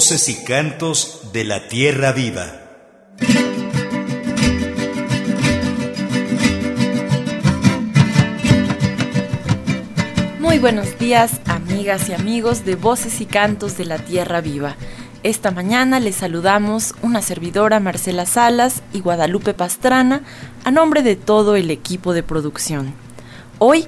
Voces y cantos de la tierra viva. Muy buenos días, amigas y amigos de Voces y Cantos de la Tierra Viva. Esta mañana les saludamos una servidora Marcela Salas y Guadalupe Pastrana a nombre de todo el equipo de producción. Hoy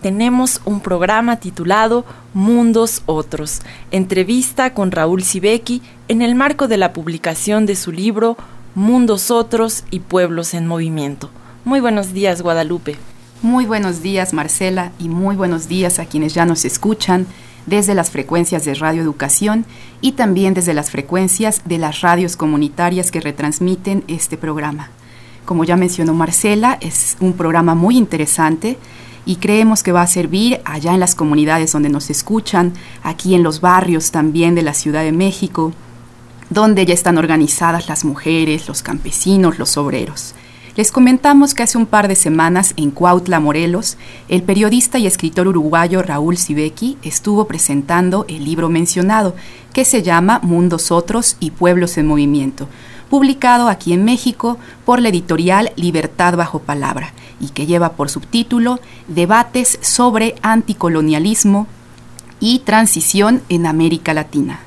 tenemos un programa titulado Mundos Otros, entrevista con Raúl Sibeki en el marco de la publicación de su libro Mundos Otros y Pueblos en Movimiento. Muy buenos días, Guadalupe. Muy buenos días, Marcela, y muy buenos días a quienes ya nos escuchan desde las frecuencias de Radio Educación y también desde las frecuencias de las radios comunitarias que retransmiten este programa. Como ya mencionó Marcela, es un programa muy interesante y creemos que va a servir allá en las comunidades donde nos escuchan, aquí en los barrios también de la Ciudad de México, donde ya están organizadas las mujeres, los campesinos, los obreros. Les comentamos que hace un par de semanas en Cuautla, Morelos, el periodista y escritor uruguayo Raúl Sibeki estuvo presentando el libro mencionado, que se llama Mundos Otros y Pueblos en Movimiento, publicado aquí en México por la editorial Libertad bajo Palabra, y que lleva por subtítulo Debates sobre anticolonialismo y transición en América Latina.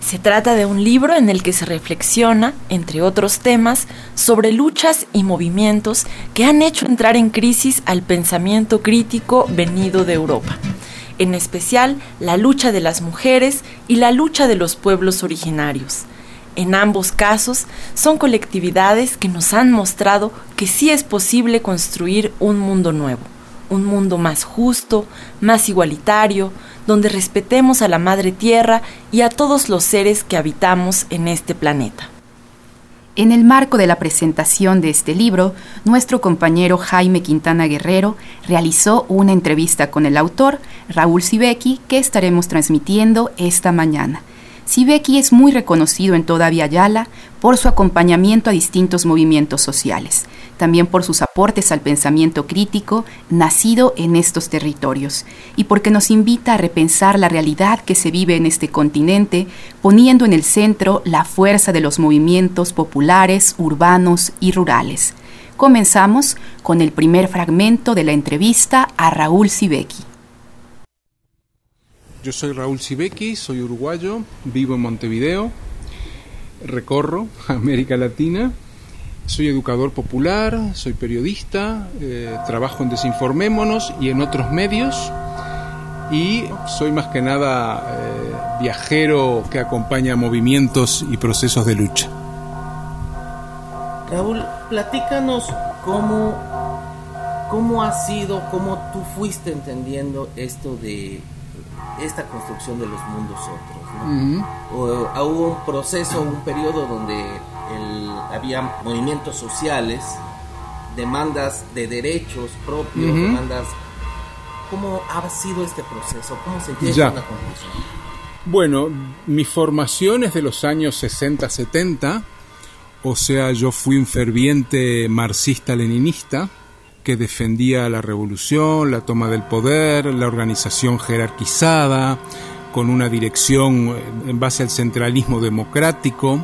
Se trata de un libro en el que se reflexiona, entre otros temas, sobre luchas y movimientos que han hecho entrar en crisis al pensamiento crítico venido de Europa, en especial la lucha de las mujeres y la lucha de los pueblos originarios. En ambos casos son colectividades que nos han mostrado que sí es posible construir un mundo nuevo, un mundo más justo, más igualitario, donde respetemos a la Madre Tierra y a todos los seres que habitamos en este planeta. En el marco de la presentación de este libro, nuestro compañero Jaime Quintana Guerrero realizó una entrevista con el autor, Raúl Sibeki, que estaremos transmitiendo esta mañana. Sibeki es muy reconocido en toda Yala por su acompañamiento a distintos movimientos sociales, también por sus aportes al pensamiento crítico nacido en estos territorios, y porque nos invita a repensar la realidad que se vive en este continente, poniendo en el centro la fuerza de los movimientos populares, urbanos y rurales. Comenzamos con el primer fragmento de la entrevista a Raúl Sibeki. Yo soy Raúl Sibeki, soy uruguayo, vivo en Montevideo, recorro América Latina, soy educador popular, soy periodista, eh, trabajo en Desinformémonos y en otros medios y soy más que nada eh, viajero que acompaña movimientos y procesos de lucha. Raúl, platícanos cómo, cómo ha sido, cómo tú fuiste entendiendo esto de esta construcción de los mundos otros. o, hubo un proceso, un periodo donde había movimientos sociales, demandas de derechos propios, demandas... ¿Cómo ha sido este proceso? ¿Cómo se llega a una conclusión? Bueno, mi formación es de los años 60-70, o sea, yo fui un ferviente marxista-leninista que defendía la revolución, la toma del poder, la organización jerarquizada, con una dirección eh, en base al centralismo democrático.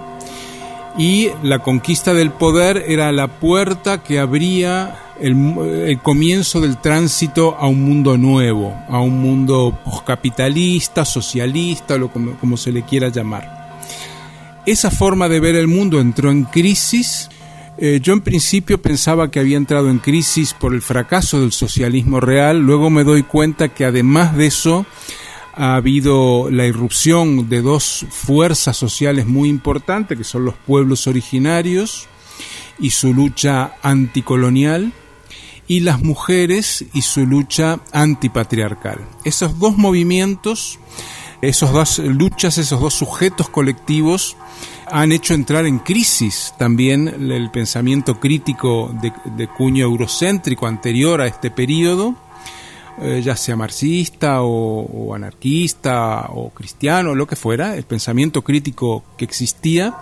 Y la conquista del poder era la puerta que abría el, comienzo del tránsito a un mundo nuevo, a un mundo postcapitalista, socialista, o como, como se le quiera llamar. Esa forma de ver el mundo entró en crisis eh, yo en principio pensaba que había entrado en crisis por el fracaso del socialismo real, luego me doy cuenta que además de eso ha habido la irrupción de dos fuerzas sociales muy importantes, que son los pueblos originarios y su lucha anticolonial, y las mujeres y su lucha antipatriarcal. Esos dos movimientos, esas dos luchas, esos dos sujetos colectivos, han hecho entrar en crisis también el pensamiento crítico de, cuño eurocéntrico anterior a este periodo, eh, ya sea marxista o, anarquista o cristiano, lo que fuera, el pensamiento crítico que existía,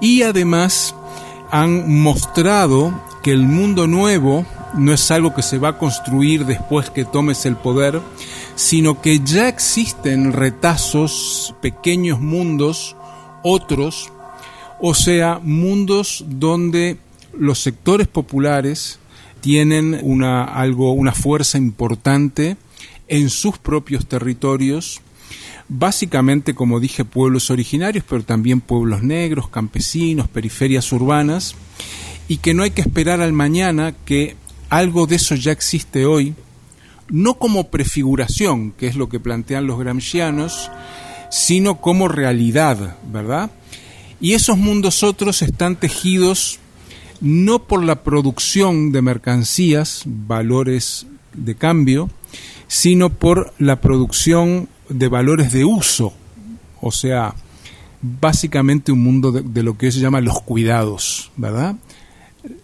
y además han mostrado que el mundo nuevo no es algo que se va a construir después que tomes el poder, sino que ya existen retazos, pequeños mundos, otros, o sea, mundos donde los sectores populares tienen una, algo, una fuerza importante en sus propios territorios, básicamente, como dije, pueblos originarios, pero también pueblos negros, campesinos, periferias urbanas, y que no hay que esperar al mañana que algo de eso ya existe hoy, no como prefiguración, que es lo que plantean los gramscianos, sino como realidad, ¿verdad? Y esos mundos otros están tejidos no por la producción de mercancías, valores de cambio, sino por la producción de valores de uso, o sea, básicamente un mundo de, lo que se llama los cuidados, ¿verdad?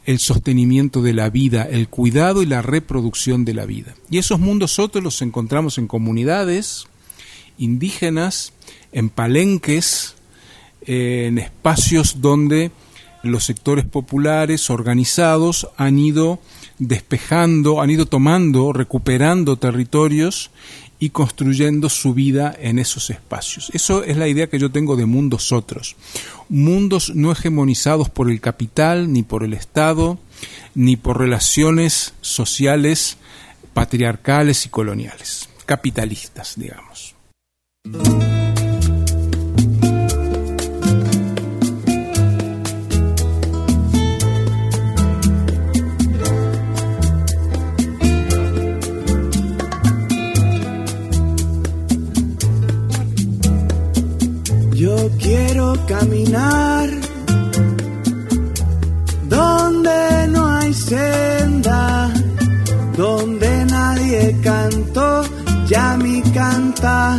el sostenimiento de la vida, el cuidado y la reproducción de la vida. Y esos mundos otros los encontramos en comunidades indígenas, en palenques, en espacios donde los sectores populares organizados han ido despejando, han ido tomando, recuperando territorios y construyendo su vida en esos espacios. Eso es la idea que yo tengo de mundos otros. Mundos no hegemonizados por el capital, ni por el Estado, ni por relaciones sociales patriarcales y coloniales, capitalistas, digamos. Caminar donde no hay senda, donde nadie cantó ya mi canta.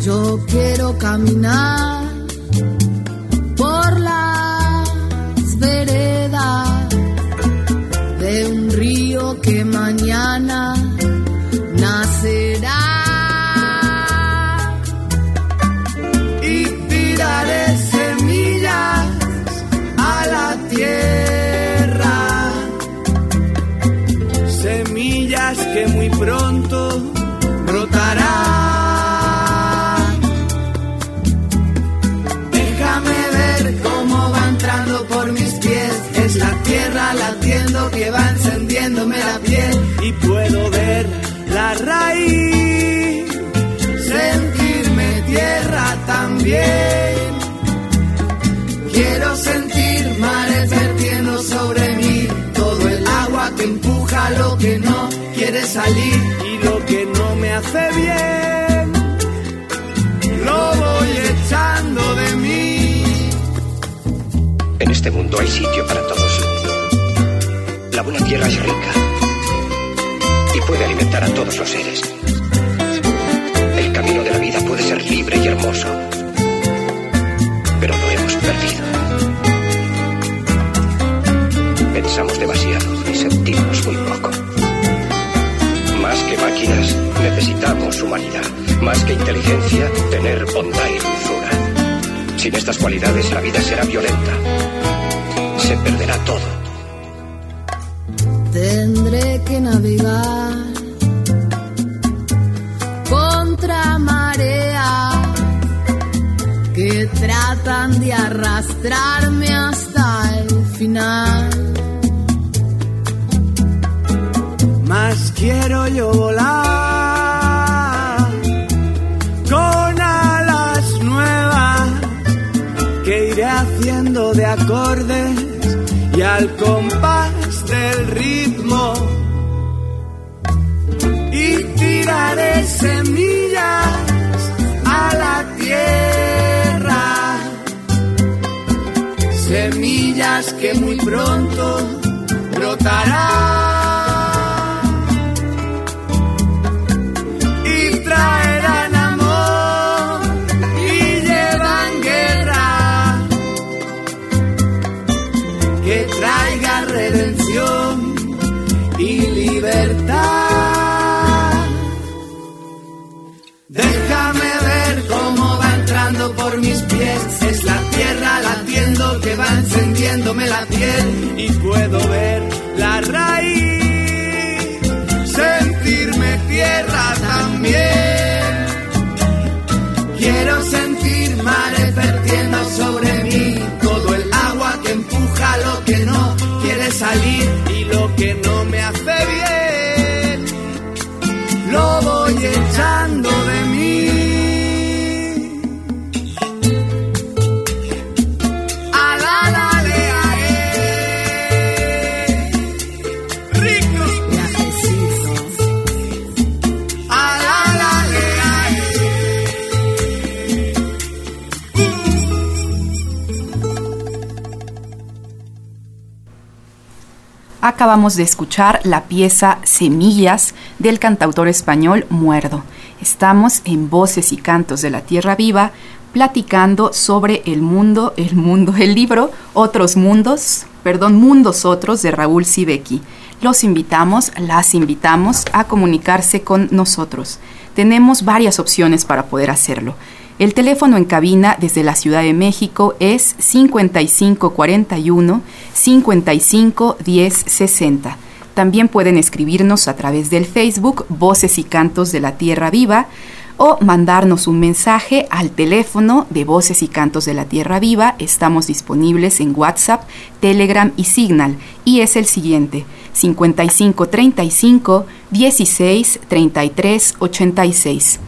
Yo quiero caminar por las veredas de un río que mañana raíz, sentirme tierra también. Quiero sentir mares vertiendo sobre mí todo el agua que empuja lo que no quiere salir y lo que no me hace bien lo voy echando de mí. En este mundo hay sitio para todos. La buena tierra es rica puede alimentar a todos los seres. El camino de la vida puede ser libre y hermoso, pero lo hemos perdido. Pensamos demasiado y sentimos muy poco. Más que máquinas, necesitamos humanidad. Más que inteligencia, tener bondad y dulzura. Sin estas cualidades, la vida será violenta. Se perderá todo. Tendré que navegar contra marea que tratan de arrastrarme hasta el final. más quiero yo volar con alas nuevas que iré haciendo de acordes y al compás y tiraré semillas a la tierra. Semillas que muy pronto brotarán La tierra latiendo que va encendiéndome la piel y puedo ver la raíz, sentirme tierra también. Quiero sentir mares vertiendo sobre mí todo el agua que empuja lo que no quiere salir Acabamos de escuchar la pieza Semillas del cantautor español Muerdo. Estamos en Voces y Cantos de la Tierra Viva platicando sobre el mundo, el mundo, el libro Otros Mundos, perdón, Mundos Otros de Raúl Sibeki. Los invitamos, las invitamos a comunicarse con nosotros. Tenemos varias opciones para poder hacerlo. El teléfono en cabina desde la Ciudad de México es 5541 55 10 60. También pueden escribirnos a través del Facebook Voces y Cantos de la Tierra Viva o mandarnos un mensaje al teléfono de Voces y Cantos de la Tierra Viva. Estamos disponibles en WhatsApp, Telegram y Signal y es el siguiente 5535 16 33 86.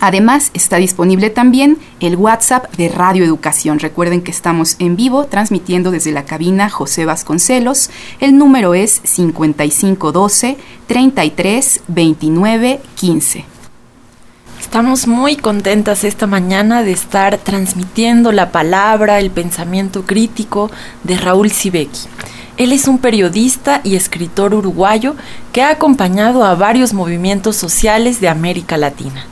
Además, está disponible también el WhatsApp de Radio Educación. Recuerden que estamos en vivo transmitiendo desde la cabina José Vasconcelos. El número es 5512 33 29 15. Estamos muy contentas esta mañana de estar transmitiendo la palabra, el pensamiento crítico de Raúl Sibeki. Él es un periodista y escritor uruguayo que ha acompañado a varios movimientos sociales de América Latina.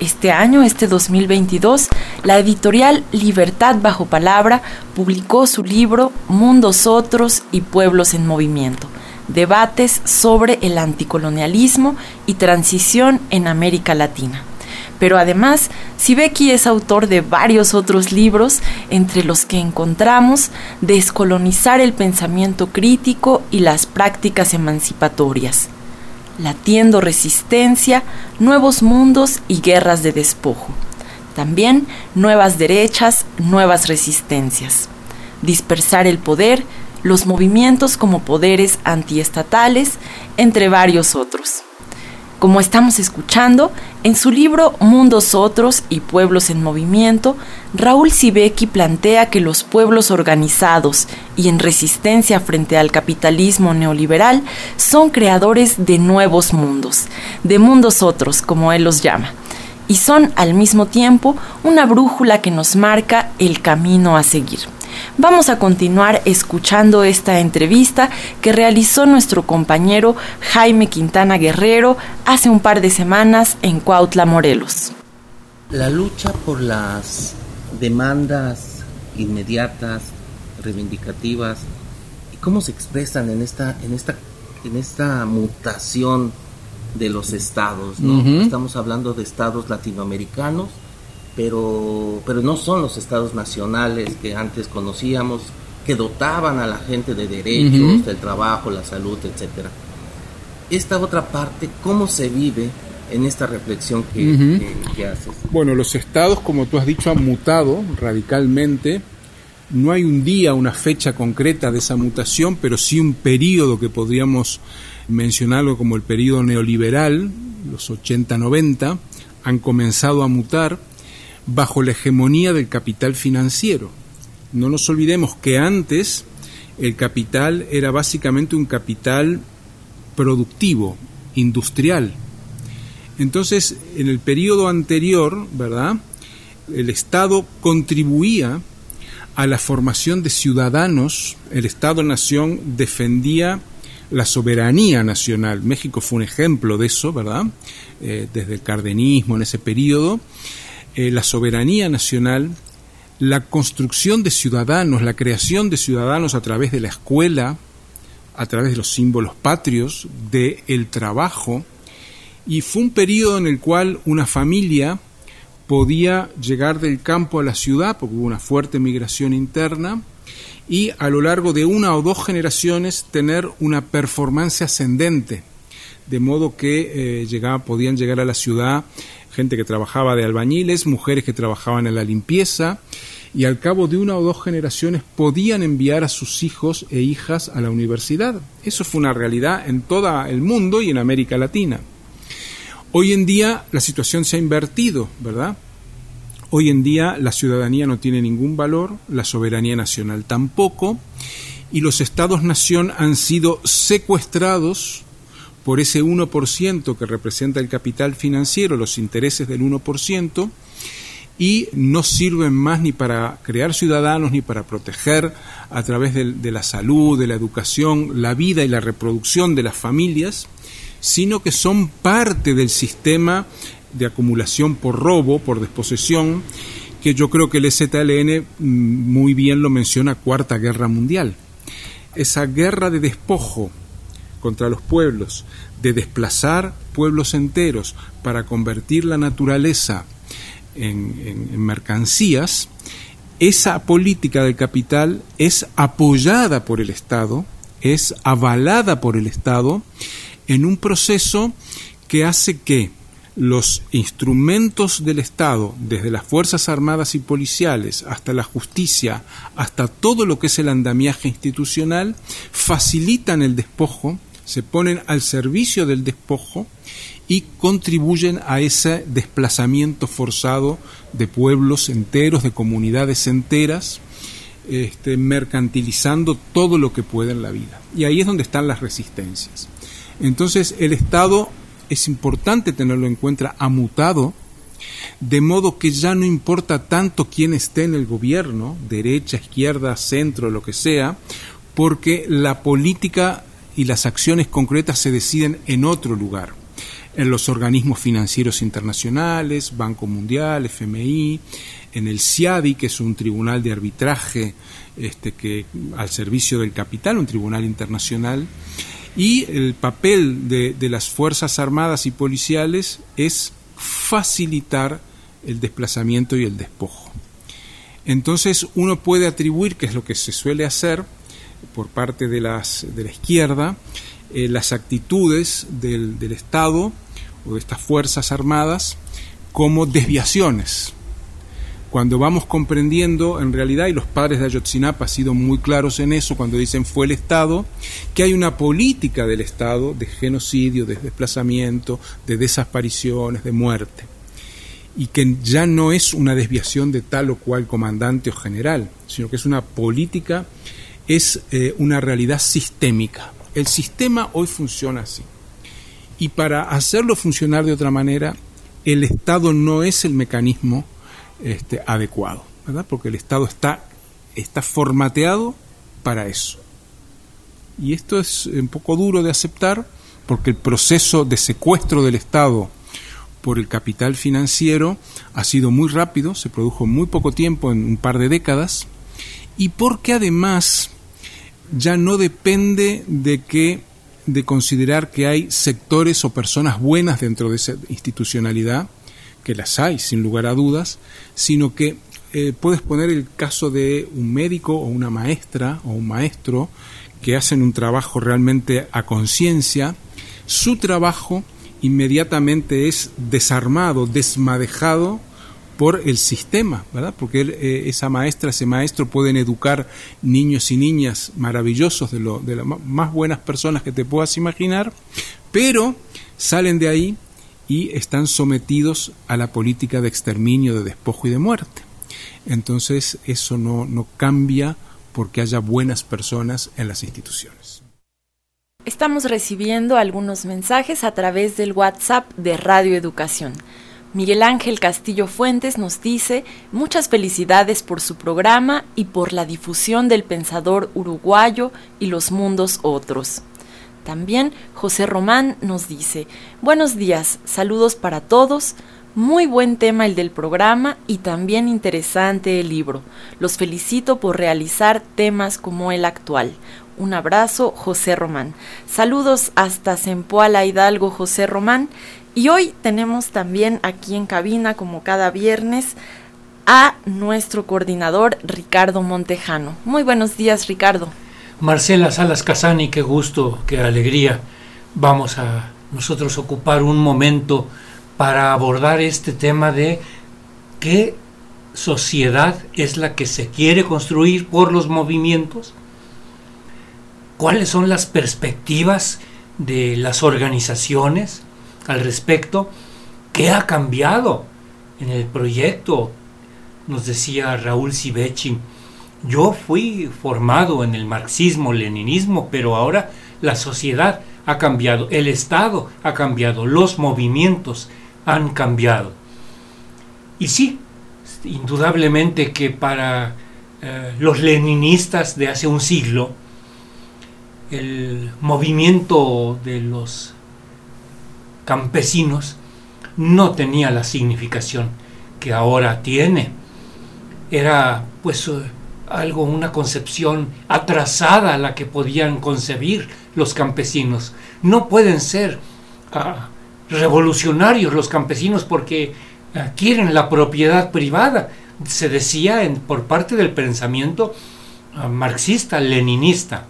Este año, este 2022, la editorial Libertad bajo Palabra publicó su libro Mundos Otros y Pueblos en Movimiento, debates sobre el anticolonialismo y transición en América Latina. Pero además, Sibeki es autor de varios otros libros, entre los que encontramos Descolonizar el pensamiento crítico y las prácticas emancipatorias, Latiendo Resistencia, Nuevos Mundos y Guerras de Despojo. También Nuevas Derechas, Nuevas Resistencias. Dispersar el poder, los movimientos como poderes antiestatales, entre varios otros. Como estamos escuchando, en su libro Mundos Otros y Pueblos en Movimiento, Raúl Sibeki plantea que los pueblos organizados y en resistencia frente al capitalismo neoliberal son creadores de nuevos mundos, de mundos otros, como él los llama, y son al mismo tiempo una brújula que nos marca el camino a seguir. Vamos a continuar escuchando esta entrevista que realizó nuestro compañero Jaime Quintana Guerrero hace un par de semanas en Cuautla, Morelos. La lucha por las demandas inmediatas, reivindicativas, y cómo se expresan en esta, en esta, en esta mutación de los estados, ¿no? Estamos hablando de estados latinoamericanos, pero, pero no son los estados nacionales que antes conocíamos, que dotaban a la gente de derechos, del trabajo, la salud, etcétera. Esta otra parte, ¿cómo se vive en esta reflexión que- que haces? Bueno, los estados, como tú has dicho, han mutado radicalmente. No hay un día, una fecha concreta de esa mutación, pero sí un periodo que podríamos mencionarlo como el periodo neoliberal, los 80-90, han comenzado a mutar bajo la hegemonía del capital financiero. No nos olvidemos que antes el capital era básicamente un capital productivo, industrial. Entonces, en el periodo anterior, ¿verdad? El Estado contribuía a la formación de ciudadanos, el Estado-nación defendía la soberanía nacional. México fue un ejemplo de eso, ¿verdad? Eh, desde el cardenismo en ese periodo. Eh, la soberanía nacional, la construcción de ciudadanos, la creación de ciudadanos a través de la escuela, a través de los símbolos patrios, del el trabajo, y fue un periodo en el cual una familia podía llegar del campo a la ciudad, porque hubo una fuerte migración interna, y a lo largo de una o dos generaciones tener una performance ascendente, de modo que eh, podían llegar a la ciudad gente que trabajaba de albañiles, mujeres que trabajaban en la limpieza, y al cabo de una o dos generaciones podían enviar a sus hijos e hijas a la universidad. Eso fue una realidad en todo el mundo y en América Latina. Hoy en día la situación se ha invertido, ¿verdad? Hoy en día la ciudadanía no tiene ningún valor, la soberanía nacional tampoco, y los estados-nación han sido secuestrados por ese 1% que representa el capital financiero, los intereses del 1%, y no sirven más ni para crear ciudadanos ni para proteger a través de, la salud, de la educación, la vida y la reproducción de las familias, sino que son parte del sistema de acumulación por robo, por desposesión, que yo creo que el ZLN mm, muy bien lo menciona Cuarta Guerra Mundial. Esa guerra de despojo contra los pueblos, de desplazar pueblos enteros para convertir la naturaleza en, mercancías, esa política del capital es apoyada por el Estado, es avalada por el Estado en un proceso que hace que los instrumentos del Estado, desde las Fuerzas Armadas y Policiales hasta la justicia, hasta todo lo que es el andamiaje institucional, facilitan el despojo, se ponen al servicio del despojo y contribuyen a ese desplazamiento forzado de pueblos enteros, de comunidades enteras, este, mercantilizando todo lo que puede en la vida. Y ahí es donde están las resistencias. Entonces el Estado es importante tenerlo en cuenta, ha mutado, de modo que ya no importa tanto quién esté en el gobierno, derecha, izquierda, centro, lo que sea, porque la política y las acciones concretas se deciden en otro lugar, en los organismos financieros internacionales, Banco Mundial, FMI, en el CIADI, que es un tribunal de arbitraje este, que, al servicio del capital, un tribunal internacional, y el papel de, las Fuerzas Armadas y Policiales es facilitar el desplazamiento y el despojo. Entonces uno puede atribuir, que es lo que se suele hacer por parte de, las, de la izquierda, eh, las actitudes del, del Estado o de estas Fuerzas Armadas como desviaciones. Cuando vamos comprendiendo en realidad, y los padres de Ayotzinapa han sido muy claros en eso cuando dicen fue el Estado, que hay una política del Estado de genocidio, de desplazamiento, de desapariciones, de muerte, y que ya no es una desviación de tal o cual comandante o general, sino que es una política, es eh, una realidad sistémica. El sistema hoy funciona así. Y para hacerlo funcionar de otra manera, el Estado no es el mecanismo este, adecuado, ¿verdad? Porque el Estado está, está formateado para eso. Y esto es un poco duro de aceptar porque el proceso de secuestro del Estado por el capital financiero ha sido muy rápido, se produjo en muy poco tiempo, en un par de décadas, y porque además ya no depende de que de considerar que hay sectores o personas buenas dentro de esa institucionalidad, que las hay sin lugar a dudas, sino que eh, puedes poner el caso de un médico o una maestra o un maestro que hacen un trabajo realmente a conciencia, su trabajo inmediatamente es desarmado, desmadejado por el sistema, ¿verdad? Porque eh, esa maestra, ese maestro pueden educar niños y niñas maravillosos, de, de las más buenas personas que te puedas imaginar, pero salen de ahí y están sometidos a la política de exterminio, de despojo y de muerte. Entonces eso no, no cambia porque haya buenas personas en las instituciones. Estamos recibiendo algunos mensajes a través del WhatsApp de Radio Educación. Miguel Ángel Castillo Fuentes nos dice muchas felicidades por su programa y por la difusión del pensador uruguayo y los mundos otros. También José Román nos dice, buenos días, saludos para todos, muy buen tema el del programa y también interesante el libro. Los felicito por realizar temas como el actual. Un abrazo, José Román. Saludos hasta Zempoala Hidalgo, José Román. Y hoy tenemos también aquí en cabina, como cada viernes, a nuestro coordinador Ricardo Montejano. Muy buenos días, Ricardo. Marcela Salas Casani, qué gusto, qué alegría. Vamos a nosotros ocupar un momento para abordar este tema de qué sociedad es la que se quiere construir por los movimientos, cuáles son las perspectivas de las organizaciones al respecto, qué ha cambiado en el proyecto, nos decía Raúl Sivechi, yo fui formado en el marxismo-leninismo, pero ahora la sociedad ha cambiado, el Estado ha cambiado, los movimientos han cambiado. Y sí, indudablemente que para eh, los leninistas de hace un siglo, el movimiento de los campesinos no tenía la significación que ahora tiene. Era pues eh, algo, una concepción atrasada a la que podían concebir los campesinos. No pueden ser ah, revolucionarios los campesinos porque ah, quieren la propiedad privada. Se decía por parte del pensamiento ah, marxista, leninista.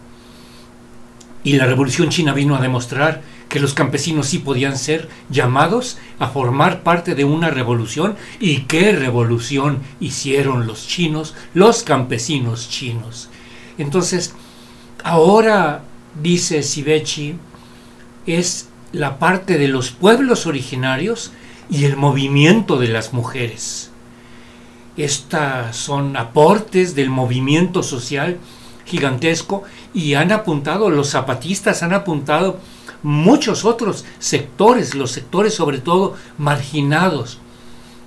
Y la revolución china vino a demostrar que los campesinos sí podían ser llamados a formar parte de una revolución y qué revolución hicieron los chinos, los campesinos chinos. Entonces, ahora, dice Sivechi, es la parte de los pueblos originarios y el movimiento de las mujeres. Estas son aportes del movimiento social gigantesco y han apuntado, los zapatistas han apuntado muchos otros sectores, los sectores sobre todo marginados,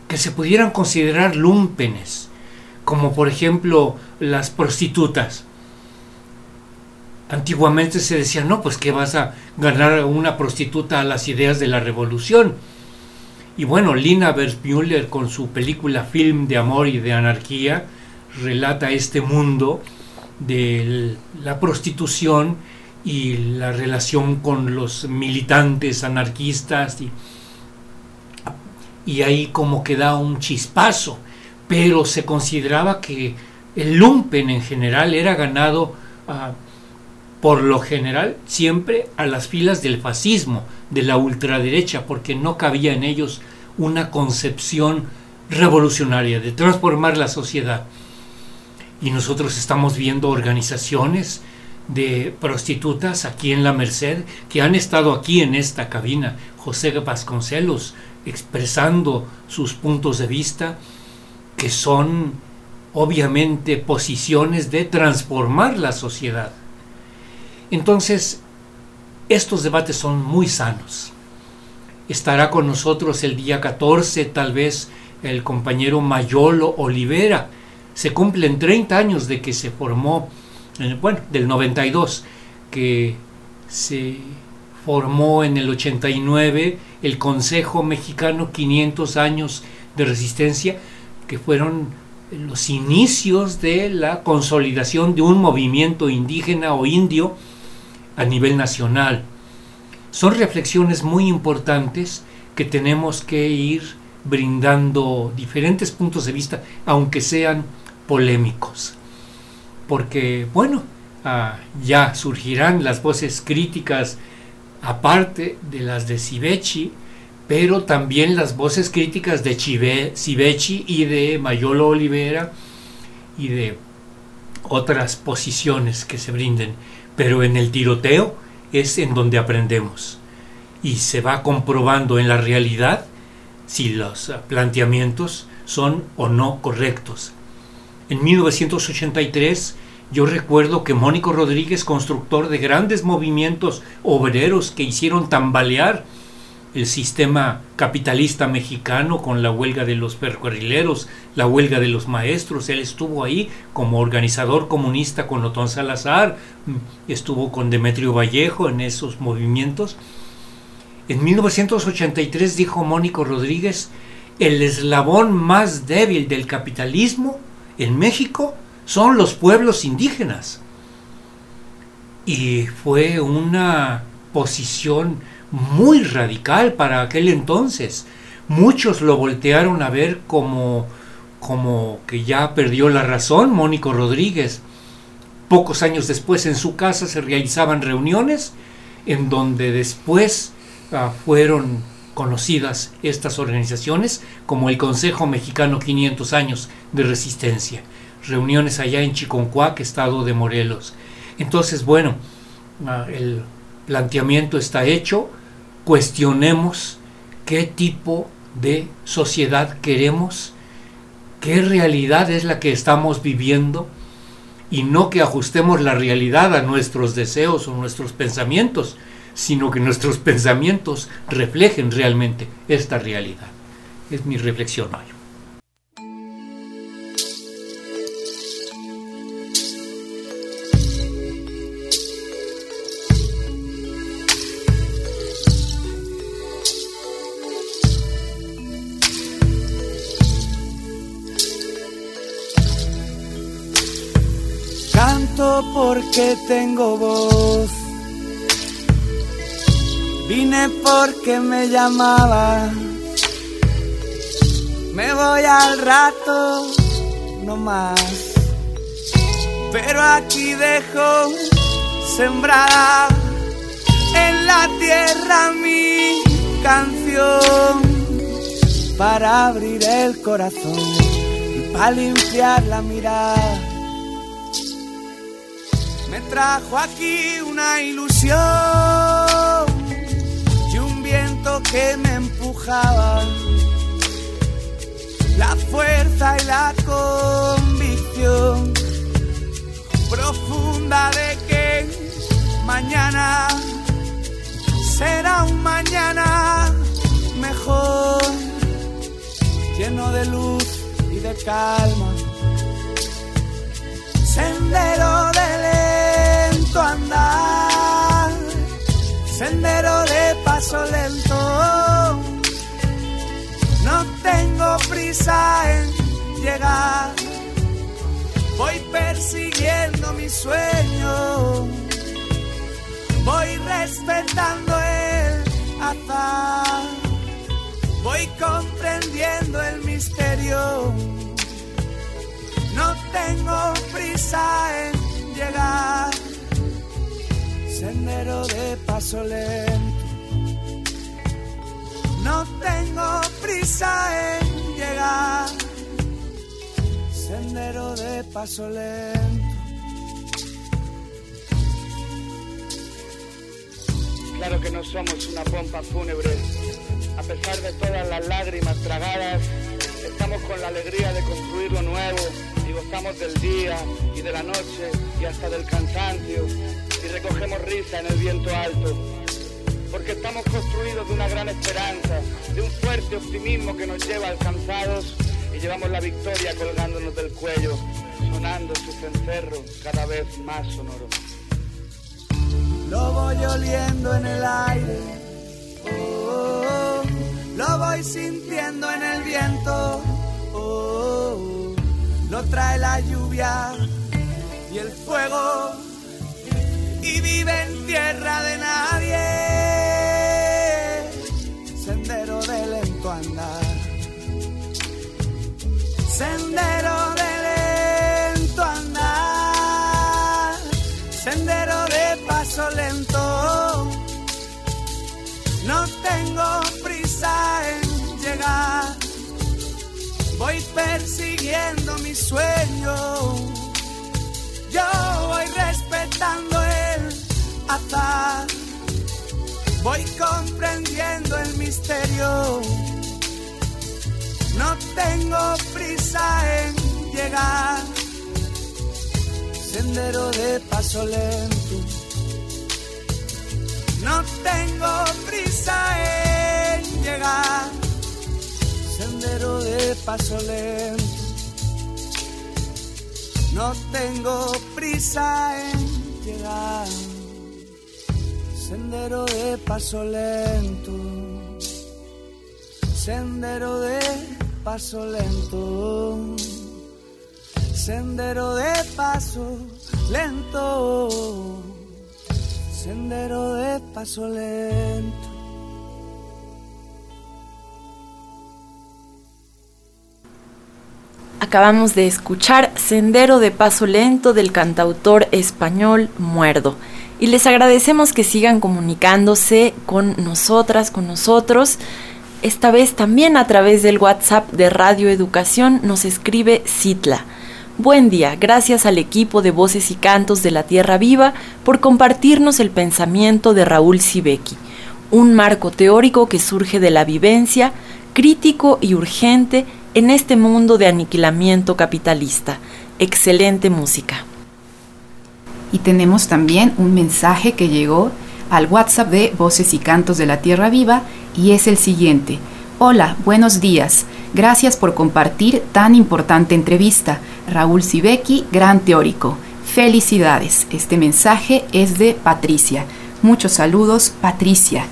que se pudieran considerar lumpenes, como por ejemplo las prostitutas. Antiguamente se decía, no, pues que vas a ganar una prostituta a las ideas de la revolución. Y bueno, Lina Wersmüller con su película Film de Amor y de Anarquía relata este mundo de la prostitución y la relación con los militantes anarquistas y, y ahí como que da un chispazo, pero se consideraba que el lumpen en general era ganado ah, por lo general siempre a las filas del fascismo, de la ultraderecha, porque no cabía en ellos una concepción revolucionaria de transformar la sociedad. Y nosotros estamos viendo organizaciones de prostitutas aquí en la Merced que han estado aquí en esta cabina, José Vasconcelos, expresando sus puntos de vista, que son obviamente posiciones de transformar la sociedad. Entonces, estos debates son muy sanos. Estará con nosotros el día 14 tal vez el compañero Mayolo Olivera. Se cumplen 30 años de que se formó bueno, del 92, que se formó en el 89 el Consejo Mexicano 500 años de resistencia, que fueron los inicios de la consolidación de un movimiento indígena o indio a nivel nacional. Son reflexiones muy importantes que tenemos que ir brindando diferentes puntos de vista, aunque sean polémicos porque, bueno, ah, ya surgirán las voces críticas aparte de las de Sivechi, pero también las voces críticas de Chive, y de Mayolo Olivera y de otras posiciones que se brinden. Pero en el tiroteo es en donde aprendemos y se va comprobando en la realidad si los planteamientos son o no correctos. En 1983 yo recuerdo que Mónico Rodríguez, constructor de grandes movimientos obreros que hicieron tambalear el sistema capitalista mexicano con la huelga de los ferrocarrileros, la huelga de los maestros. Él estuvo ahí como organizador comunista con Otón Salazar, estuvo con Demetrio Vallejo en esos movimientos. En 1983 dijo Mónico Rodríguez, el eslabón más débil del capitalismo en México son los pueblos indígenas. Y fue una posición muy radical para aquel entonces. Muchos lo voltearon a ver como, como que ya perdió la razón, Mónico Rodríguez. Pocos años después en su casa se realizaban reuniones en donde después ah, fueron conocidas estas organizaciones como el Consejo Mexicano 500 Años de Resistencia, reuniones allá en Chiconcuac, estado de Morelos. Entonces, bueno, ah, el planteamiento está hecho, cuestionemos qué tipo de sociedad queremos, qué realidad es la que estamos viviendo y no que ajustemos la realidad a nuestros deseos o nuestros pensamientos, sino que nuestros pensamientos reflejen realmente esta realidad. Es mi reflexión hoy. Porque tengo voz Vine porque me llamaba. Me voy al rato, no más. Pero aquí dejo sembrada en la tierra mi canción para abrir el corazón y para limpiar la mirada. Me trajo aquí una ilusión que me empujaban, la fuerza y la convicción profunda de que mañana será un mañana mejor, lleno de luz y de calma, sendero sendero de paso lento. No tengo prisa en llegar. Voy persiguiendo mi sueño. Voy respetando el azar. Voy comprendiendo el misterio. No tengo prisa en llegar. Sendero de paso lento. No tengo prisa en llegar, sendero de paso lento. Claro que no somos una pompa fúnebre, a pesar de todas las lágrimas tragadas, estamos con la alegría de construir lo nuevo gozamos del día y de la noche y hasta del cansancio y recogemos risa en el viento alto. Porque estamos construidos de una gran esperanza, de un fuerte optimismo que nos lleva alcanzados y llevamos la victoria colgándonos del cuello, sonando su cencerro cada vez más sonoro. Lo voy oliendo en el aire, oh, lo voy sintiendo en el viento, oh, lo trae la lluvia y el fuego y vive en tierra de nadie sendero de lento andar. Sendero de lento andar. Sendero de paso lento. No tengo prisa en llegar. Voy persiguiendo mi sueño. Yo voy respetando el azar voy comprendiendo el misterio. No tengo prisa en llegar, sendero de paso lento. No tengo prisa en llegar, sendero de paso lento. No tengo prisa en llegar sendero de paso lento, sendero de paso lento, sendero de paso lento, sendero de paso lento. Acabamos de escuchar Sendero de Paso Lento del cantautor español Muerdo. Y les agradecemos que sigan comunicándose con nosotras, con nosotros. Esta vez también a través del WhatsApp de Radio Educación nos escribe Citla. Buen día, gracias al equipo de Voces y Cantos de la Tierra Viva por compartirnos el pensamiento de Raúl Sibeki, un marco teórico que surge de la vivencia, crítico y urgente en este mundo de aniquilamiento capitalista. Excelente música. Y tenemos también un mensaje que llegó al WhatsApp de Voces y Cantos de la Tierra Viva y es el siguiente. Hola, buenos días. Gracias por compartir tan importante entrevista. Raúl Sibeki, gran teórico. Felicidades. Este mensaje es de Patricia. Muchos saludos, Patricia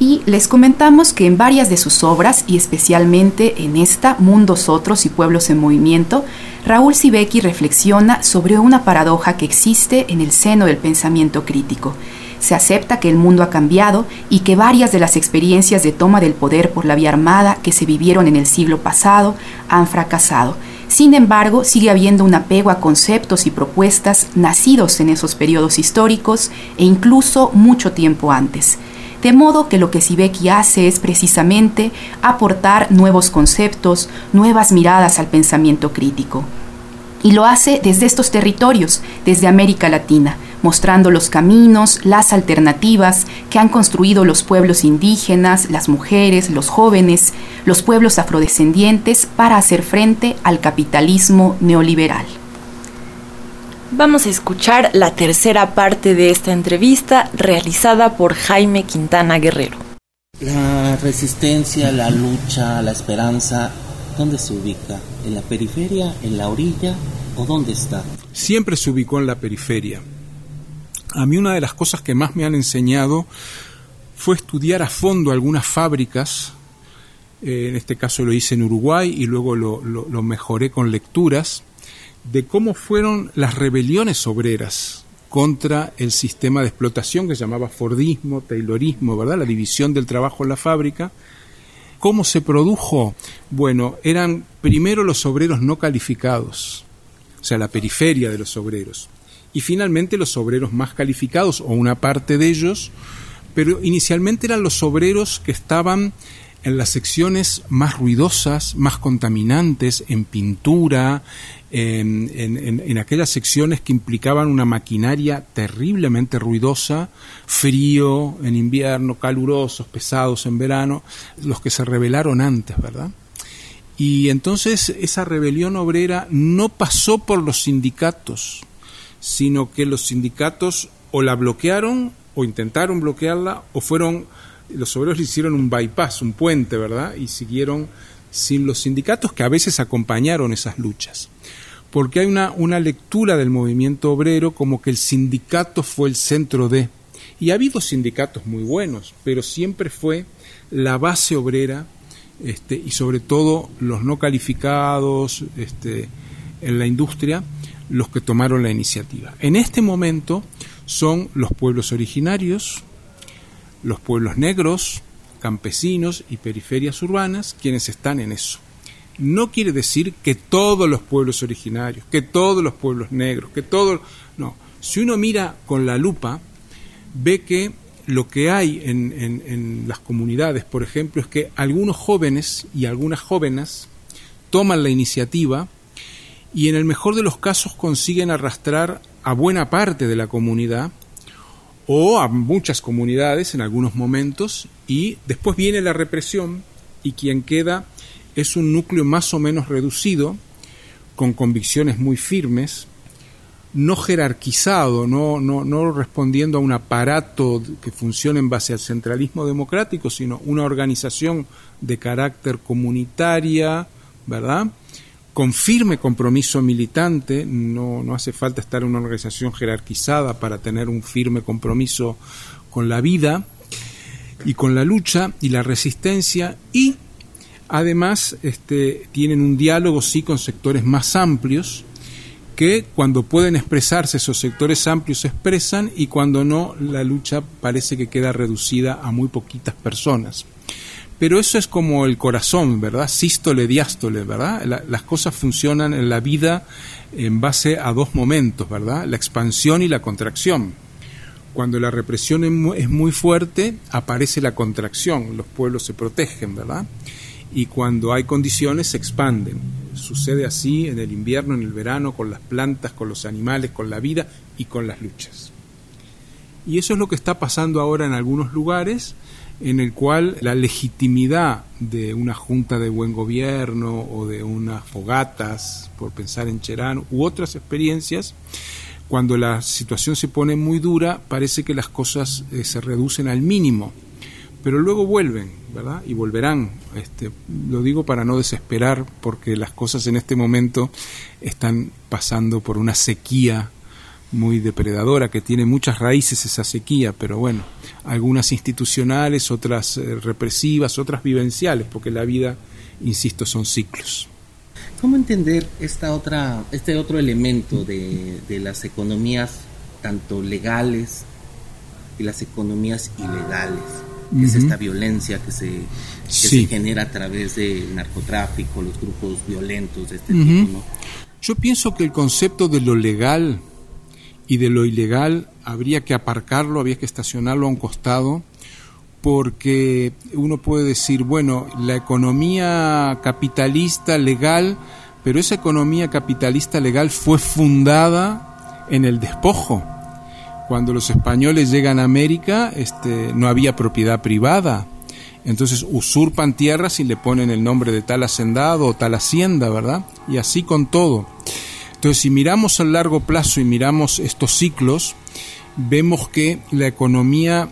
y les comentamos que en varias de sus obras, y especialmente en esta, Mundos Otros y Pueblos en Movimiento, Raúl Sibeki reflexiona sobre una paradoja que existe en el seno del pensamiento crítico. Se acepta que el mundo ha cambiado y que varias de las experiencias de toma del poder por la vía armada que se vivieron en el siglo pasado han fracasado. Sin embargo, sigue habiendo un apego a conceptos y propuestas nacidos en esos periodos históricos e incluso mucho tiempo antes. De modo que lo que Sibeki hace es precisamente aportar nuevos conceptos, nuevas miradas al pensamiento crítico. Y lo hace desde estos territorios, desde América Latina, mostrando los caminos, las alternativas que han construido los pueblos indígenas, las mujeres, los jóvenes, los pueblos afrodescendientes para hacer frente al capitalismo neoliberal. Vamos a escuchar la tercera parte de esta entrevista realizada por Jaime Quintana Guerrero. La resistencia, la lucha, la esperanza, ¿dónde se ubica? ¿En la periferia, en la orilla o dónde está? Siempre se ubicó en la periferia. A mí una de las cosas que más me han enseñado fue estudiar a fondo algunas fábricas, eh, en este caso lo hice en Uruguay y luego lo, lo mejoré con lecturas, de cómo fueron las rebeliones obreras contra el sistema de explotación que se llamaba Fordismo, Taylorismo, ¿verdad? La división del trabajo en la fábrica. ¿Cómo se produjo? Bueno, eran primero los obreros no calificados, o sea, la periferia de los obreros, y finalmente los obreros más calificados, o una parte de ellos, pero inicialmente eran los obreros que estaban en las secciones más ruidosas, más contaminantes, en pintura, en, aquellas secciones que implicaban una maquinaria terriblemente ruidosa, frío en invierno, calurosos, pesados en verano, los que se rebelaron antes, ¿verdad? Y entonces esa rebelión obrera no pasó por los sindicatos, sino que los sindicatos o la bloquearon o intentaron bloquearla o fueron los obreros le hicieron un bypass, un puente, ¿verdad? Y siguieron sin los sindicatos que a veces acompañaron esas luchas. Porque hay una, una lectura del movimiento obrero como que el sindicato fue el centro de... Y ha habido sindicatos muy buenos, pero siempre fue la base obrera este, y sobre todo los no calificados este, en la industria los que tomaron la iniciativa. En este momento son los pueblos originarios, los pueblos negros, campesinos y periferias urbanas quienes están en eso. No quiere decir que todos los pueblos originarios, que todos los pueblos negros, que todos... No, si uno mira con la lupa, ve que lo que hay en, en, las comunidades, por ejemplo, es que algunos jóvenes y algunas jóvenes toman la iniciativa y en el mejor de los casos consiguen arrastrar a buena parte de la comunidad o a muchas comunidades en algunos momentos y después viene la represión y quien queda es un núcleo más o menos reducido, con convicciones muy firmes, no jerarquizado, no, no, no respondiendo a un aparato que funcione en base al centralismo democrático, sino una organización de carácter comunitaria, ¿verdad? Con firme compromiso militante, no, no hace falta estar en una organización jerarquizada para tener un firme compromiso con la vida y con la lucha y la resistencia y además este, tienen un diálogo sí con sectores más amplios que cuando pueden expresarse esos sectores amplios se expresan y cuando no la lucha parece que queda reducida a muy poquitas personas. Pero eso es como el corazón, ¿verdad? Sístole, diástole, ¿verdad? las cosas funcionan en la vida en base a dos momentos, ¿verdad? La expansión y la contracción. Cuando la represión es muy fuerte, aparece la contracción, los pueblos se protegen, ¿verdad? Y cuando hay condiciones, se expanden. Sucede así en el invierno, en el verano, con las plantas, con los animales, con la vida y con las luchas. Y eso es lo que está pasando ahora en algunos lugares, en el cual la legitimidad de una junta de buen gobierno o de unas fogatas, por pensar en Cherán, u otras experiencias, cuando la situación se pone muy dura, parece que las cosas eh, se reducen al mínimo, pero luego vuelven, ¿verdad? Y volverán. Este, lo digo para no desesperar, porque las cosas en este momento están pasando por una sequía muy depredadora, que tiene muchas raíces esa sequía, pero bueno, algunas institucionales, otras eh, represivas, otras vivenciales, porque la vida, insisto, son ciclos. ¿Cómo entender esta otra, este otro elemento de, las economías tanto legales y las economías ilegales? es esta violencia que, se, se genera a través del narcotráfico, los grupos violentos de este tipo. Yo pienso que el concepto de lo legal y de lo ilegal habría que aparcarlo, habría que estacionarlo a un costado, porque uno puede decir, bueno, la economía capitalista legal pero esa economía capitalista legal fue fundada en el despojo. Cuando los españoles llegan a América, este, no había propiedad privada. Entonces usurpan tierras y le ponen el nombre de tal hacendado o tal hacienda, ¿verdad? Y así con todo. Entonces, si miramos a largo plazo y miramos estos ciclos, vemos que la economía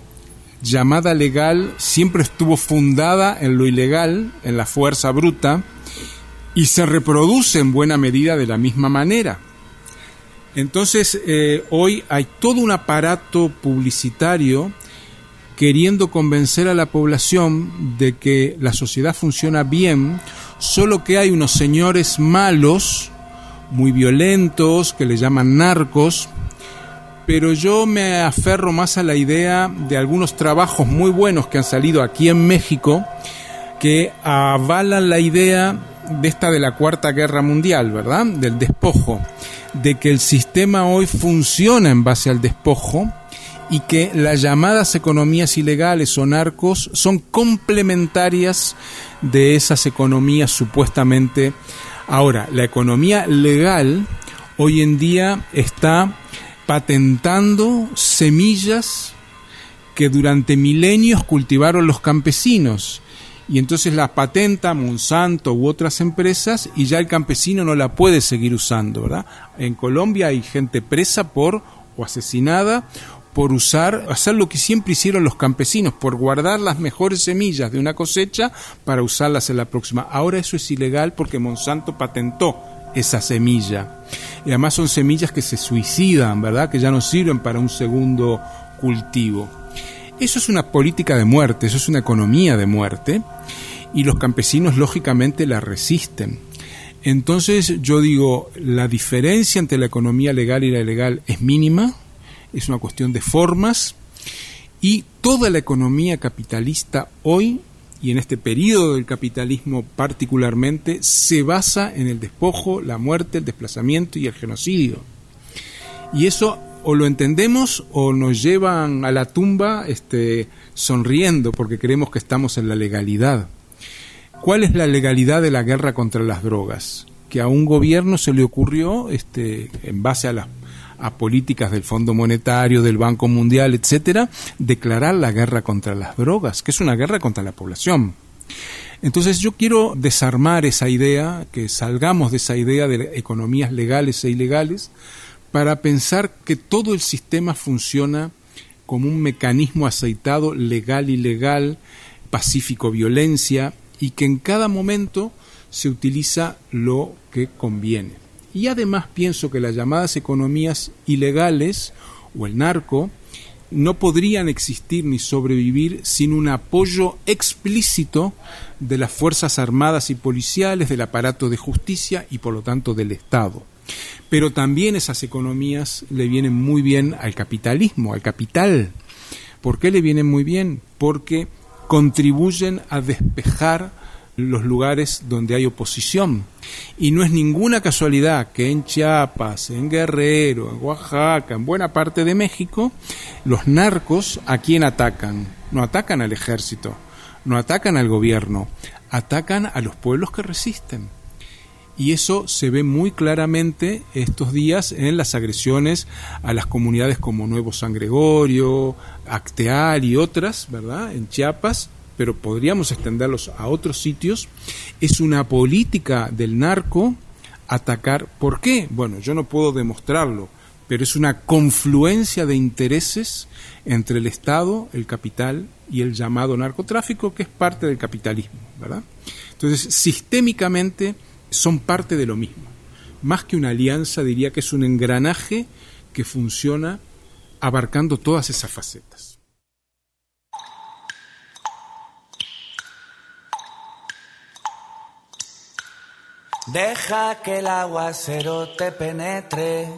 llamada legal siempre estuvo fundada en lo ilegal, en la fuerza bruta, y se reproduce en buena medida de la misma manera. Entonces, eh, hoy hay todo un aparato publicitario queriendo convencer a la población de que la sociedad funciona bien, solo que hay unos señores malos, muy violentos, que le llaman narcos, pero yo me aferro más a la idea de algunos trabajos muy buenos que han salido aquí en México, que avalan la idea de esta de la Cuarta Guerra Mundial, ¿verdad? Del despojo, de que el sistema hoy funciona en base al despojo y que las llamadas economías ilegales o narcos son complementarias de esas economías supuestamente. Ahora, la economía legal hoy en día está patentando semillas que durante milenios cultivaron los campesinos y entonces la patenta Monsanto u otras empresas y ya el campesino no la puede seguir usando, ¿verdad? En Colombia hay gente presa por o asesinada por usar, hacer lo que siempre hicieron los campesinos, por guardar las mejores semillas de una cosecha para usarlas en la próxima. Ahora eso es ilegal porque Monsanto patentó esa semilla. Y además son semillas que se suicidan, ¿verdad? Que ya no sirven para un segundo cultivo. Eso es una política de muerte, eso es una economía de muerte y los campesinos lógicamente la resisten. Entonces yo digo, la diferencia entre la economía legal y la ilegal es mínima, es una cuestión de formas y toda la economía capitalista hoy y en este periodo del capitalismo particularmente se basa en el despojo, la muerte, el desplazamiento y el genocidio. Y eso o lo entendemos o nos llevan a la tumba este, sonriendo porque creemos que estamos en la legalidad. ¿Cuál es la legalidad de la guerra contra las drogas? Que a un gobierno se le ocurrió, este, en base a las a políticas del Fondo Monetario, del Banco Mundial, etcétera, declarar la guerra contra las drogas, que es una guerra contra la población. Entonces yo quiero desarmar esa idea, que salgamos de esa idea de economías legales e ilegales, para pensar que todo el sistema funciona como un mecanismo aceitado, legal, ilegal, pacífico, violencia, y que en cada momento se utiliza lo que conviene. Y además pienso que las llamadas economías ilegales o el narco no podrían existir ni sobrevivir sin un apoyo explícito de las Fuerzas Armadas y Policiales, del aparato de justicia y por lo tanto del Estado. Pero también esas economías le vienen muy bien al capitalismo, al capital. ¿Por qué le vienen muy bien? Porque contribuyen a despejar los lugares donde hay oposición. Y no es ninguna casualidad que en Chiapas, en Guerrero, en Oaxaca, en buena parte de México, los narcos a quién atacan? No atacan al ejército, no atacan al gobierno, atacan a los pueblos que resisten. Y eso se ve muy claramente estos días en las agresiones a las comunidades como Nuevo San Gregorio, Acteal y otras, ¿verdad? En Chiapas, pero podríamos extenderlos a otros sitios, es una política del narco atacar. ¿Por qué? Bueno, yo no puedo demostrarlo, pero es una confluencia de intereses entre el Estado, el capital y el llamado narcotráfico, que es parte del capitalismo, ¿verdad? Entonces, sistémicamente son parte de lo mismo. Más que una alianza, diría que es un engranaje que funciona abarcando todas esas facetas. Deja que el aguacero te penetre,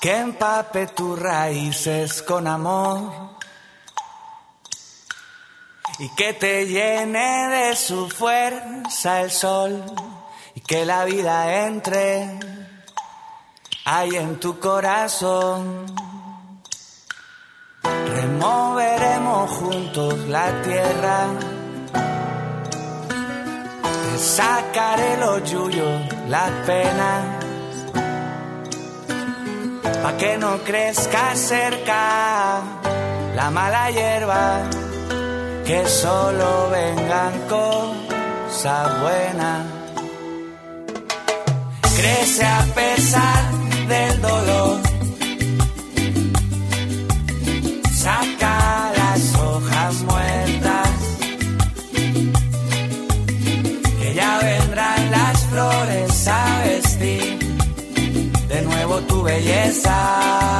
que empape tus raíces con amor. Y que te llene de su fuerza el sol. Y que la vida entre ahí en tu corazón. Removeremos juntos la tierra sacaré los yuyos, las penas, pa' que no crezca cerca la mala hierba, que solo vengan cosas buenas. Crece a pesar del dolor, belleza.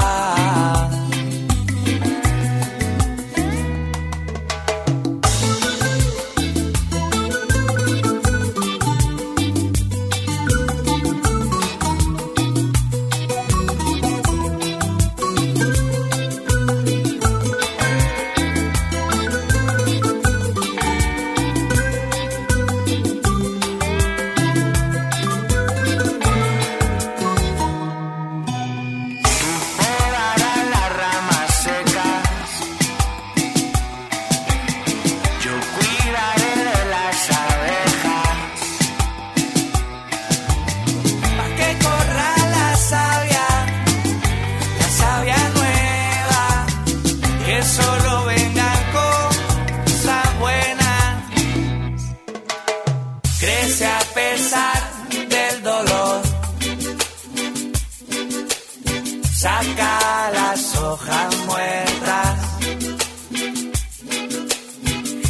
saca las hojas muertas,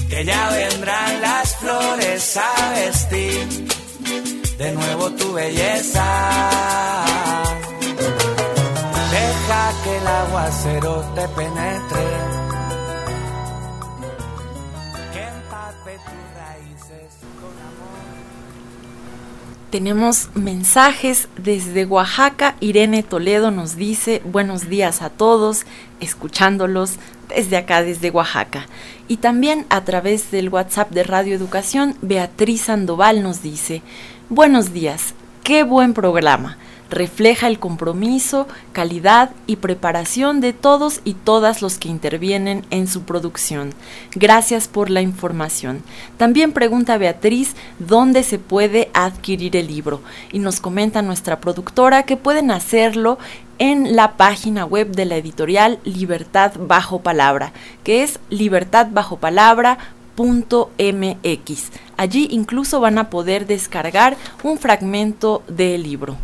que ya vendrán las flores a vestir de nuevo tu belleza. Deja que el aguacero te penetre Tenemos mensajes desde Oaxaca. Irene Toledo nos dice buenos días a todos, escuchándolos desde acá, desde Oaxaca. Y también a través del WhatsApp de Radio Educación, Beatriz Sandoval nos dice, buenos días, qué buen programa refleja el compromiso, calidad y preparación de todos y todas los que intervienen en su producción. Gracias por la información. También pregunta Beatriz dónde se puede adquirir el libro y nos comenta nuestra productora que pueden hacerlo en la página web de la editorial Libertad Bajo Palabra, que es libertadbajopalabra.mx. Allí incluso van a poder descargar un fragmento del libro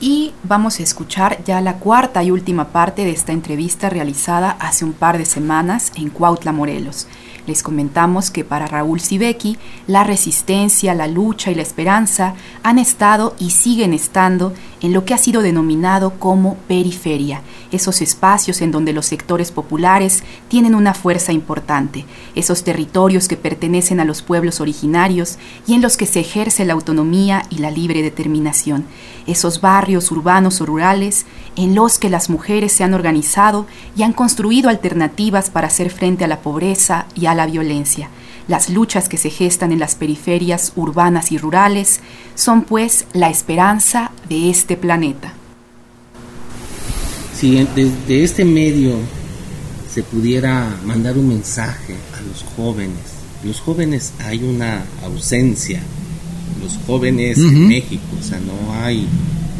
y vamos a escuchar ya la cuarta y última parte de esta entrevista realizada hace un par de semanas en Cuautla, Morelos. Les comentamos que para Raúl Sibeki la resistencia, la lucha y la esperanza han estado y siguen estando en lo que ha sido denominado como periferia, esos espacios en donde los sectores populares tienen una fuerza importante, esos territorios que pertenecen a los pueblos originarios y en los que se ejerce la autonomía y la libre determinación, esos barrios urbanos o rurales en los que las mujeres se han organizado y han construido alternativas para hacer frente a la pobreza y a la violencia. Las luchas que se gestan en las periferias urbanas y rurales son pues la esperanza de este planeta. Si desde este medio se pudiera mandar un mensaje a los jóvenes, los jóvenes hay una ausencia, los jóvenes en México, o sea, no hay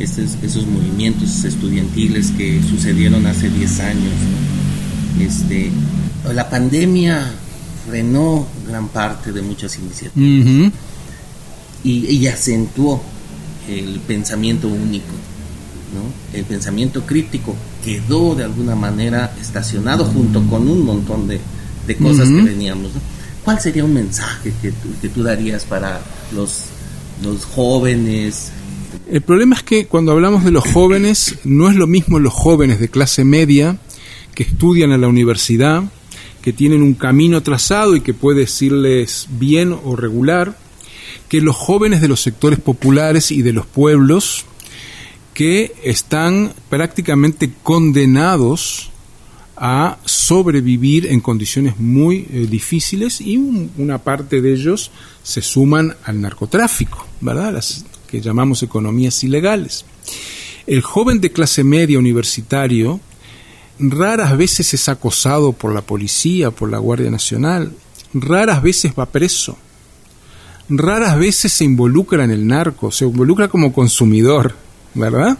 esos movimientos estudiantiles que sucedieron hace 10 años. Este, la pandemia frenó gran parte de muchas iniciativas y, acentuó el pensamiento único, ¿no? el pensamiento crítico quedó de alguna manera estacionado junto con un montón de, cosas que veníamos. ¿Cuál sería un mensaje que tú, que tú darías para los, los jóvenes? El problema es que cuando hablamos de los jóvenes, no es lo mismo los jóvenes de clase media que estudian en la universidad, que tienen un camino trazado y que puede decirles bien o regular, que los jóvenes de los sectores populares y de los pueblos que están prácticamente condenados a sobrevivir en condiciones muy eh, difíciles y una parte de ellos se suman al narcotráfico, ¿verdad? Las que llamamos economías ilegales. El joven de clase media universitario raras veces es acosado por la policía, por la Guardia Nacional, raras veces va preso, raras veces se involucra en el narco, se involucra como consumidor, ¿verdad?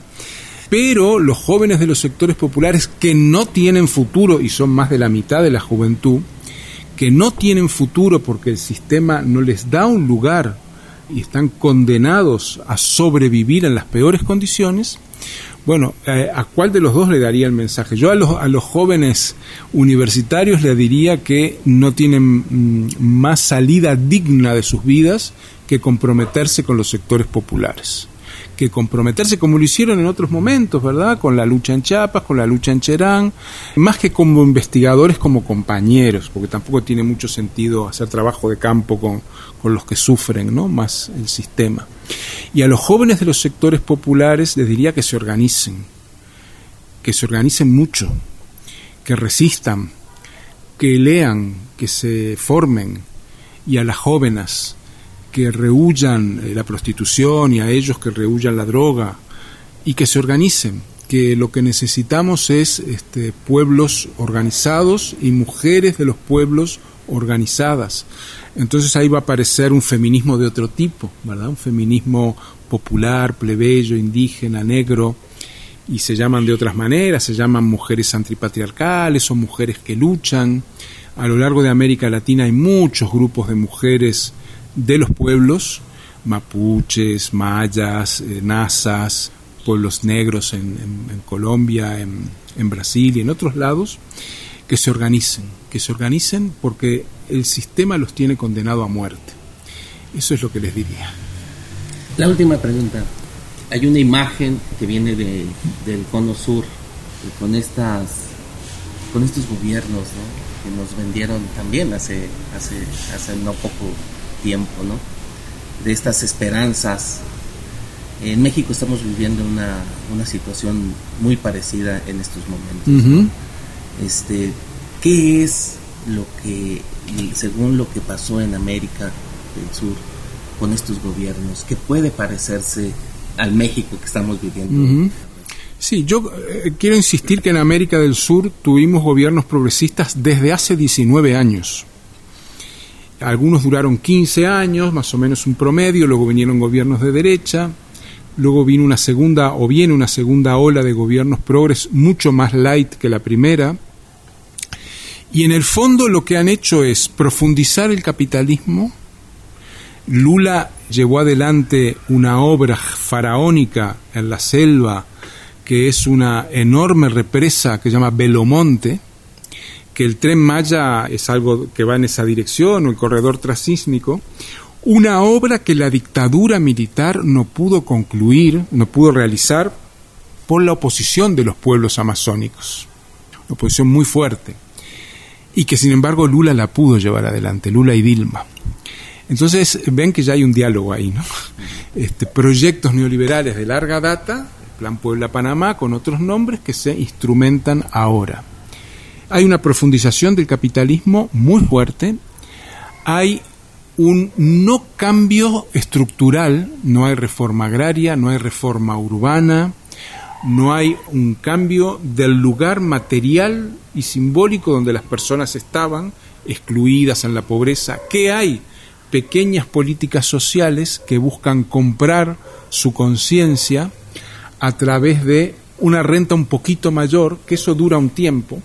Pero los jóvenes de los sectores populares que no tienen futuro, y son más de la mitad de la juventud, que no tienen futuro porque el sistema no les da un lugar y están condenados a sobrevivir en las peores condiciones, bueno, eh, ¿a cuál de los dos le daría el mensaje? Yo a los, a los jóvenes universitarios le diría que no tienen mm, más salida digna de sus vidas que comprometerse con los sectores populares que comprometerse como lo hicieron en otros momentos, ¿verdad? Con la lucha en Chiapas, con la lucha en Cherán, más que como investigadores, como compañeros, porque tampoco tiene mucho sentido hacer trabajo de campo con, con los que sufren, ¿no? Más el sistema. Y a los jóvenes de los sectores populares les diría que se organicen, que se organicen mucho, que resistan, que lean, que se formen, y a las jóvenes que rehuyan eh, la prostitución y a ellos que rehuyan la droga y que se organicen, que lo que necesitamos es este, pueblos organizados y mujeres de los pueblos organizadas. Entonces ahí va a aparecer un feminismo de otro tipo, ¿verdad? Un feminismo popular, plebeyo, indígena, negro, y se llaman de otras maneras, se llaman mujeres antipatriarcales o mujeres que luchan. A lo largo de América Latina hay muchos grupos de mujeres de los pueblos, mapuches, mayas, eh, nazas, pueblos negros en, Colombia, en, Brasil y en otros lados, que se organicen, que se organicen porque el sistema los tiene condenado a muerte. Eso es lo que les diría. La última pregunta. Hay una imagen que viene del cono sur con estas con estos gobiernos que nos vendieron también hace hace hace no poco tiempo, ¿no? De estas esperanzas. En México estamos viviendo una, una situación muy parecida en estos momentos. Este, ¿qué es lo que, según lo que pasó en América del Sur con estos gobiernos, qué puede parecerse al México que estamos viviendo? Sí, yo eh, quiero insistir que en América del Sur tuvimos gobiernos progresistas desde hace 19 años. Algunos duraron 15 años, más o menos un promedio, luego vinieron gobiernos de derecha, luego vino una segunda o viene una segunda ola de gobiernos progres mucho más light que la primera. Y en el fondo lo que han hecho es profundizar el capitalismo. Lula llevó adelante una obra faraónica en la selva que es una enorme represa que se llama Belomonte, que el tren Maya es algo que va en esa dirección, o el corredor transísmico, una obra que la dictadura militar no pudo concluir, no pudo realizar por la oposición de los pueblos amazónicos, una oposición muy fuerte, y que sin embargo Lula la pudo llevar adelante, Lula y Dilma. Entonces ven que ya hay un diálogo ahí, ¿no? Este, proyectos neoliberales de larga data, Plan Puebla-Panamá, con otros nombres que se instrumentan ahora. Hay una profundización del capitalismo muy fuerte, hay un no cambio estructural, no hay reforma agraria, no hay reforma urbana, no hay un cambio del lugar material y simbólico donde las personas estaban excluidas en la pobreza. ¿Qué hay? Pequeñas políticas sociales que buscan comprar su conciencia a través de una renta un poquito mayor, que eso dura un tiempo,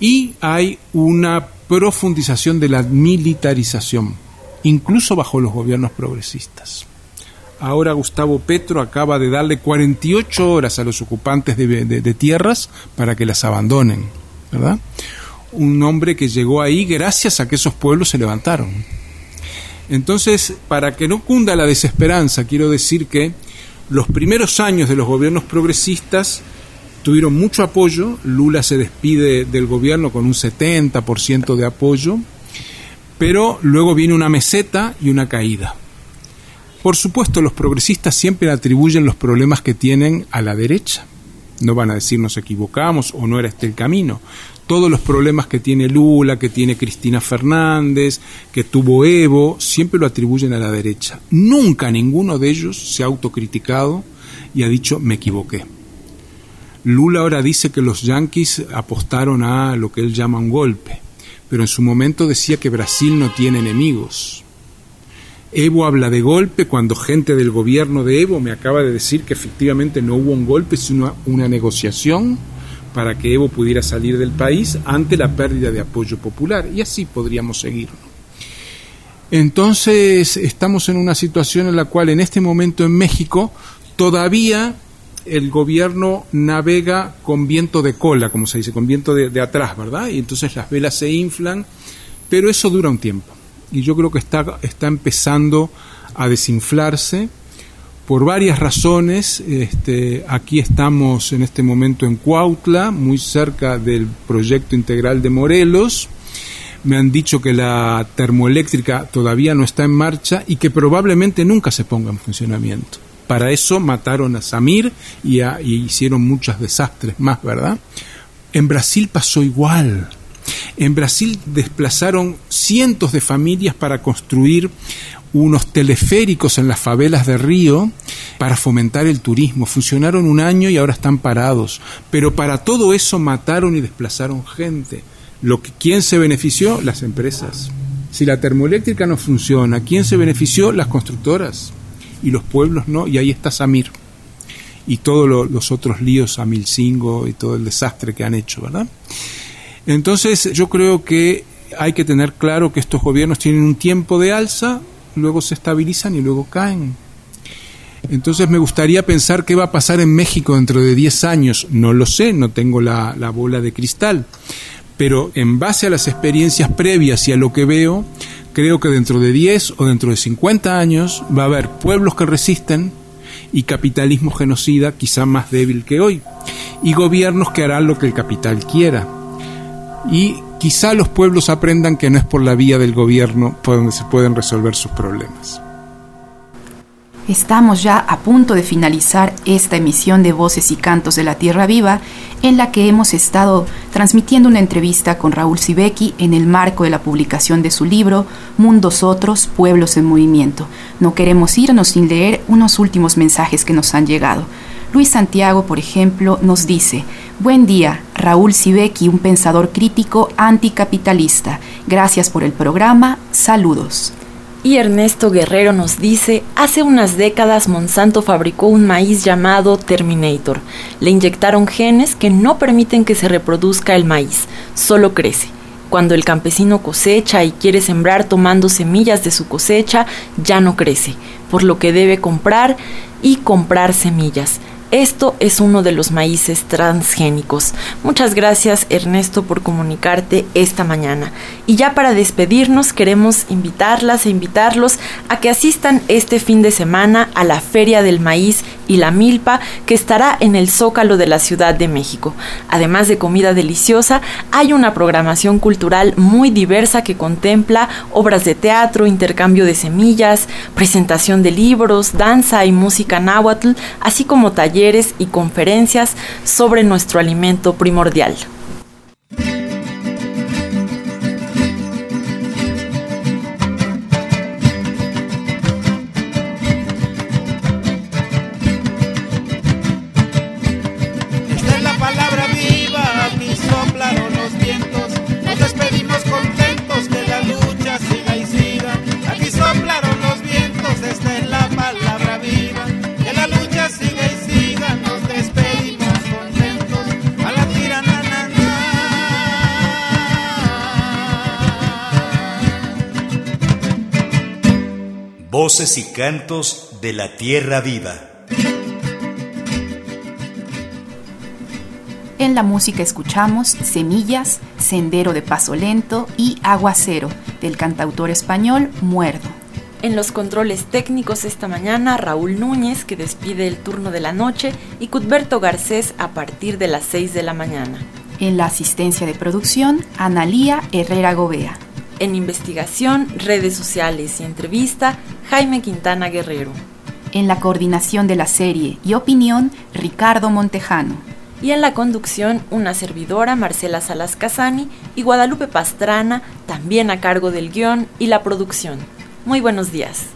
y hay una profundización de la militarización, incluso bajo los gobiernos progresistas. Ahora Gustavo Petro acaba de darle 48 horas a los ocupantes de, tierras para que las abandonen, ¿verdad? Un hombre que llegó ahí gracias a que esos pueblos se levantaron. Entonces, para que no cunda la desesperanza, quiero decir que los primeros años de los gobiernos progresistas tuvieron mucho apoyo, Lula se despide del gobierno con un 70% de apoyo, pero luego viene una meseta y una caída. Por supuesto, los progresistas siempre atribuyen los problemas que tienen a la derecha. No van a decir nos equivocamos o no era este el camino. Todos los problemas que tiene Lula, que tiene Cristina Fernández, que tuvo Evo, siempre lo atribuyen a la derecha. Nunca ninguno de ellos se ha autocriticado y ha dicho me equivoqué. Lula ahora dice que los yanquis apostaron a lo que él llama un golpe, pero en su momento decía que Brasil no tiene enemigos. Evo habla de golpe cuando gente del gobierno de Evo me acaba de decir que efectivamente no hubo un golpe, sino una negociación para que Evo pudiera salir del país ante la pérdida de apoyo popular. Y así podríamos seguir. Entonces estamos en una situación en la cual en este momento en México todavía el gobierno navega con viento de cola, como se dice, con viento de, atrás, ¿verdad? Y entonces las velas se inflan, pero eso dura un tiempo. Y yo creo que está, está empezando a desinflarse por varias razones. Este, aquí estamos en este momento en Cuautla, muy cerca del proyecto integral de Morelos. Me han dicho que la termoeléctrica todavía no está en marcha y que probablemente nunca se ponga en funcionamiento. Para eso mataron a Samir y, hicieron muchos desastres más, ¿verdad? En Brasil pasó igual. En Brasil desplazaron cientos de familias para construir unos teleféricos en las favelas de Río para fomentar el turismo. Funcionaron un año y ahora están parados. Pero para todo eso mataron y desplazaron gente. Lo que, ¿Quién se benefició? Las empresas. Si la termoeléctrica no funciona, ¿quién se benefició? Las constructoras y los pueblos no, y ahí está Samir y todos los otros líos a Milcingo y todo el desastre que han hecho, ¿verdad? Entonces yo creo que hay que tener claro que estos gobiernos tienen un tiempo de alza, luego se estabilizan y luego caen. Entonces me gustaría pensar qué va a pasar en México dentro de 10 años. No lo sé, no tengo la, la bola de cristal. Pero en base a las experiencias previas y a lo que veo, creo que dentro de 10 o dentro de 50 años va a haber pueblos que resisten y capitalismo genocida quizá más débil que hoy, y gobiernos que harán lo que el capital quiera. Y quizá los pueblos aprendan que no es por la vía del gobierno por donde se pueden resolver sus problemas. Estamos ya a punto de finalizar esta emisión de Voces y Cantos de la Tierra Viva, en la que hemos estado transmitiendo una entrevista con Raúl Sibeki en el marco de la publicación de su libro Mundos Otros, Pueblos en Movimiento. No queremos irnos sin leer unos últimos mensajes que nos han llegado. Luis Santiago, por ejemplo, nos dice, Buen día, Raúl Sibeki, un pensador crítico anticapitalista. Gracias por el programa. Saludos. Y Ernesto Guerrero nos dice, hace unas décadas Monsanto fabricó un maíz llamado Terminator. Le inyectaron genes que no permiten que se reproduzca el maíz, solo crece. Cuando el campesino cosecha y quiere sembrar tomando semillas de su cosecha, ya no crece, por lo que debe comprar y comprar semillas. Esto es uno de los maíces transgénicos. Muchas gracias Ernesto por comunicarte esta mañana. Y ya para despedirnos queremos invitarlas e invitarlos a que asistan este fin de semana a la Feria del Maíz y la Milpa que estará en el Zócalo de la Ciudad de México. Además de comida deliciosa, hay una programación cultural muy diversa que contempla obras de teatro, intercambio de semillas, presentación de libros, danza y música náhuatl, así como y conferencias sobre nuestro alimento primordial. Voces y cantos de la tierra viva. En la música escuchamos Semillas, Sendero de Paso Lento y Aguacero, del cantautor español Muerdo. En los controles técnicos esta mañana, Raúl Núñez, que despide el turno de la noche, y Cudberto Garcés a partir de las 6 de la mañana. En la asistencia de producción, Analía Herrera Gobea. En investigación, redes sociales y entrevista, Jaime Quintana Guerrero. En la coordinación de la serie y opinión, Ricardo Montejano. Y en la conducción, una servidora, Marcela Salas Casani, y Guadalupe Pastrana, también a cargo del guion y la producción. Muy buenos días.